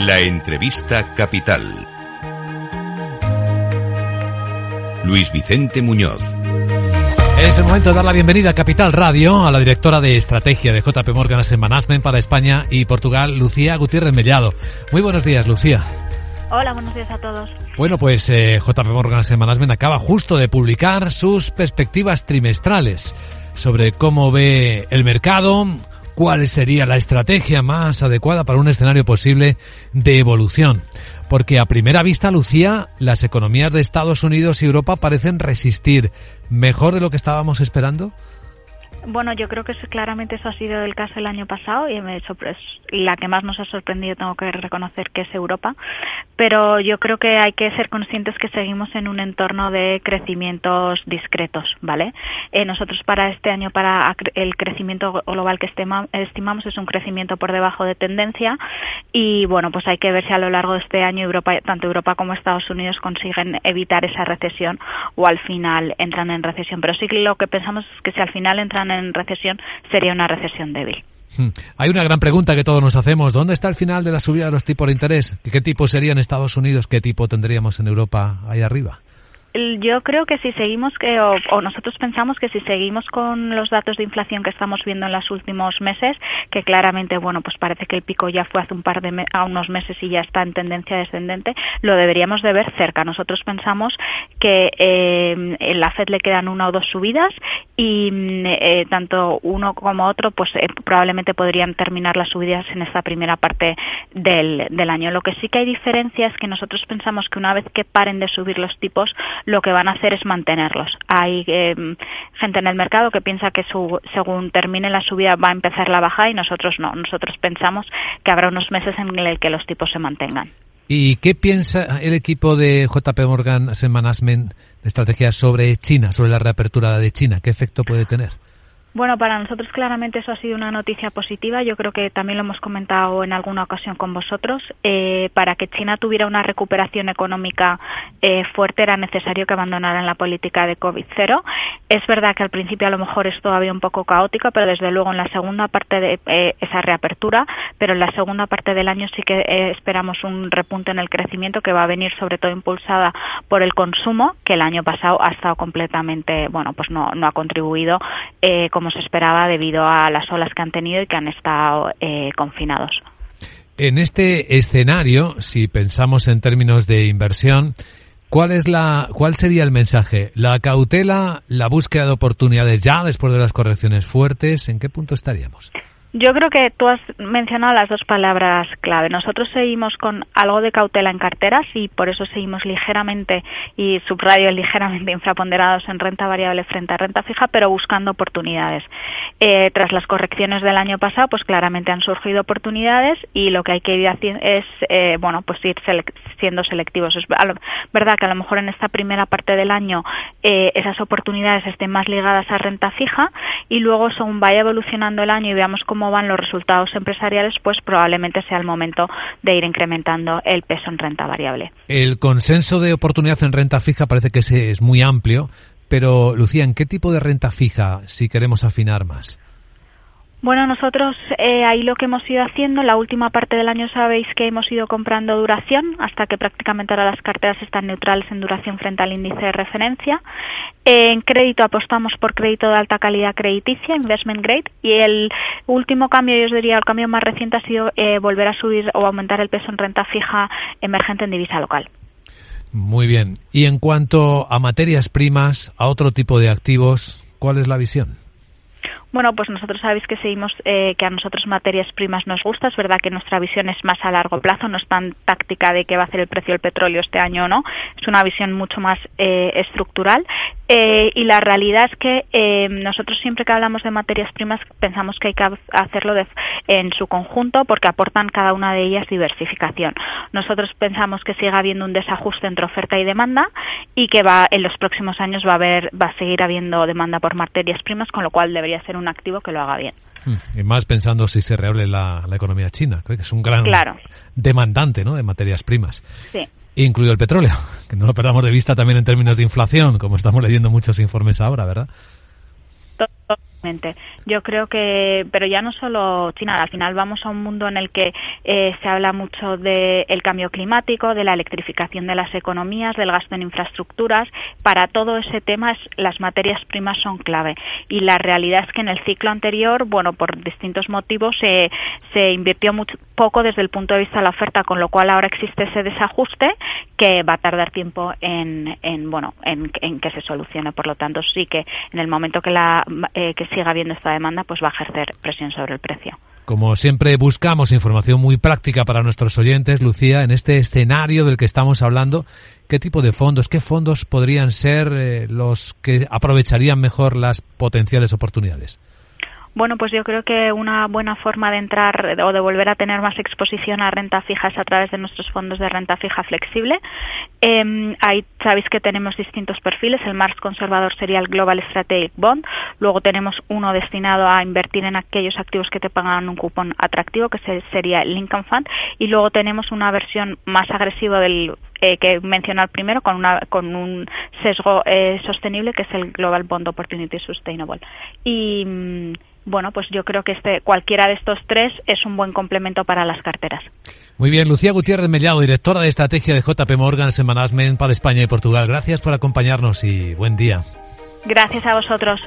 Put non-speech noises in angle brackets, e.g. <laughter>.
La entrevista capital. Luis Vicente Muñoz. Es el momento de dar la bienvenida a Capital Radio a la directora de estrategia de JP Morgan Asset Management para España y Portugal, Lucía Gutiérrez Mellado. Muy buenos días, Lucía. Hola, buenos días a todos. Bueno, pues eh, JP Morgan Asset Management acaba justo de publicar sus perspectivas trimestrales sobre cómo ve el mercado, cuál sería la estrategia más adecuada para un escenario posible de evolución. Porque a primera vista, Lucía, las economías de Estados Unidos y Europa parecen resistir mejor de lo que estábamos esperando. Bueno, yo creo que claramente eso ha sido el caso el año pasado y me pues, la que más nos ha sorprendido tengo que reconocer que es Europa, pero yo creo que hay que ser conscientes que seguimos en un entorno de crecimientos discretos, ¿vale? Eh, nosotros para este año, para el crecimiento global que estimamos es un crecimiento por debajo de tendencia y bueno, pues hay que ver si a lo largo de este año Europa, tanto Europa como Estados Unidos consiguen evitar esa recesión o al final entran en recesión. Pero sí que lo que pensamos es que si al final entran en recesión sería una recesión débil. Hmm. Hay una gran pregunta que todos nos hacemos. ¿Dónde está el final de la subida de los tipos de interés? ¿Qué tipo sería en Estados Unidos? ¿Qué tipo tendríamos en Europa ahí arriba? Yo creo que si seguimos, que, o, nosotros pensamos que si seguimos con los datos de inflación que estamos viendo en los últimos meses, que claramente, bueno, pues parece que el pico ya fue hace un par de a unos meses y ya está en tendencia descendente, lo deberíamos de ver cerca. Nosotros pensamos que eh, en la Fed le quedan una o dos subidas y eh, tanto uno como otro, pues eh, probablemente podrían terminar las subidas en esta primera parte del, del año. Lo que sí que hay diferencia es que nosotros pensamos que una vez que paren de subir los tipos, lo que van a hacer es mantenerlos. Hay eh, gente en el mercado que piensa que su, según termine la subida va a empezar la bajada y nosotros no. Nosotros pensamos que habrá unos meses en el que los tipos se mantengan. ¿Y qué piensa el equipo de JP Morgan Asset Management de estrategia sobre China, sobre la reapertura de China? ¿Qué efecto puede tener? Bueno, para nosotros claramente eso ha sido una noticia positiva. Yo creo que también lo hemos comentado en alguna ocasión con vosotros. Eh, para que China tuviera una recuperación económica eh, fuerte era necesario que abandonaran la política de COVID-0. Es verdad que al principio a lo mejor es todavía un poco caótica, pero desde luego en la segunda parte de eh, esa reapertura, pero en la segunda parte del año sí que esperamos un repunte en el crecimiento que va a venir sobre todo impulsada por el consumo, que el año pasado ha estado completamente, bueno, pues no, no ha contribuido como se esperaba debido a las olas que han tenido y que han estado eh, confinados. En este escenario, si pensamos en términos de inversión, ¿cuál es la, cuál sería el mensaje? ¿La cautela, la búsqueda de oportunidades ya después de las correcciones fuertes? ¿En qué punto estaríamos? Yo creo que tú has mencionado las dos palabras clave. Nosotros seguimos con algo de cautela en carteras y por eso seguimos ligeramente y subrayo <laughs> ligeramente infraponderados en renta variable frente a renta fija, pero buscando oportunidades. Eh, tras las correcciones del año pasado, pues claramente han surgido oportunidades y lo que hay que ir haciendo es, eh, bueno, pues ir siendo selectivos. Es verdad que a lo mejor en esta primera parte del año eh, esas oportunidades estén más ligadas a renta fija y luego según vaya evolucionando el año y veamos cómo cómo van los resultados empresariales, pues probablemente sea el momento de ir incrementando el peso en renta variable. El consenso de oportunidad en renta fija parece que es muy amplio, pero Lucía, ¿en qué tipo de renta fija si queremos afinar más? Bueno, nosotros eh, ahí lo que hemos ido haciendo, la última parte del año sabéis que hemos ido comprando duración hasta que prácticamente ahora las carteras están neutrales en duración frente al índice de referencia. en crédito apostamos por crédito de alta calidad crediticia, investment grade, y el último cambio, yo os diría, el cambio más reciente ha sido eh, volver a subir o aumentar el peso en renta fija emergente en divisa local. Muy bien. Y en cuanto a materias primas, a otro tipo de activos, ¿cuál es la visión? Bueno, pues nosotros sabéis que seguimos eh, que a nosotros materias primas nos gusta. Es verdad que nuestra visión es más a largo plazo, no es tan táctica de qué va a hacer el precio del petróleo este año o no. Es una visión mucho más eh, estructural. Eh, y la realidad es que nosotros siempre que hablamos de materias primas pensamos que hay que hacerlo en su conjunto porque aportan cada una de ellas diversificación. Nosotros pensamos que sigue habiendo un desajuste entre oferta y demanda y que va en los próximos años va a haber va a seguir habiendo demanda por materias primas, con lo cual debería ser un activo que lo haga bien. Hmm. Y más pensando si se reable la, economía china. Creo que es un gran demandante ¿no? de materias primas. Sí. Incluido el petróleo, <laughs> que no lo perdamos de vista también en términos de inflación, como estamos leyendo muchos informes ahora, ¿verdad? Yo creo que, pero ya no solo China, al final vamos a un mundo en el que eh, se habla mucho del cambio climático, de la electrificación de las economías, del gasto en infraestructuras. Para todo ese tema las materias primas son clave. Y la realidad es que en el ciclo anterior, bueno, por distintos motivos se, se invirtió mucho, poco desde el punto de vista de la oferta, con lo cual ahora existe ese desajuste que va a tardar tiempo en, en bueno, en, en que se solucione. Por lo tanto, sí que en el momento que la eh, que siga habiendo esta demanda, pues va a ejercer presión sobre el precio. Como siempre buscamos información muy práctica para nuestros oyentes, Lucía, en este escenario del que estamos hablando, ¿qué tipo de fondos, qué fondos podrían ser eh, los que aprovecharían mejor las potenciales oportunidades? Bueno, pues yo creo que una buena forma de entrar o de volver a tener más exposición a renta fija es a través de nuestros fondos de renta fija flexible. Eh, ahí sabéis que tenemos distintos perfiles. El más conservador sería el Global Strategic Bond. Luego tenemos uno destinado a invertir en aquellos activos que te pagan un cupón atractivo, que sería el Lincoln Fund. Y luego tenemos una versión más agresiva del eh, que mencionar primero con, una, con un sesgo eh, sostenible que es el Global Bond Opportunity Sustainable. Y mm, bueno, pues yo creo que este, cualquiera de estos tres es un buen complemento para las carteras. Muy bien, Lucía Gutiérrez Mellado, directora de estrategia de JP Morgan Management para España y Portugal. Gracias por acompañarnos y buen día. Gracias a vosotros.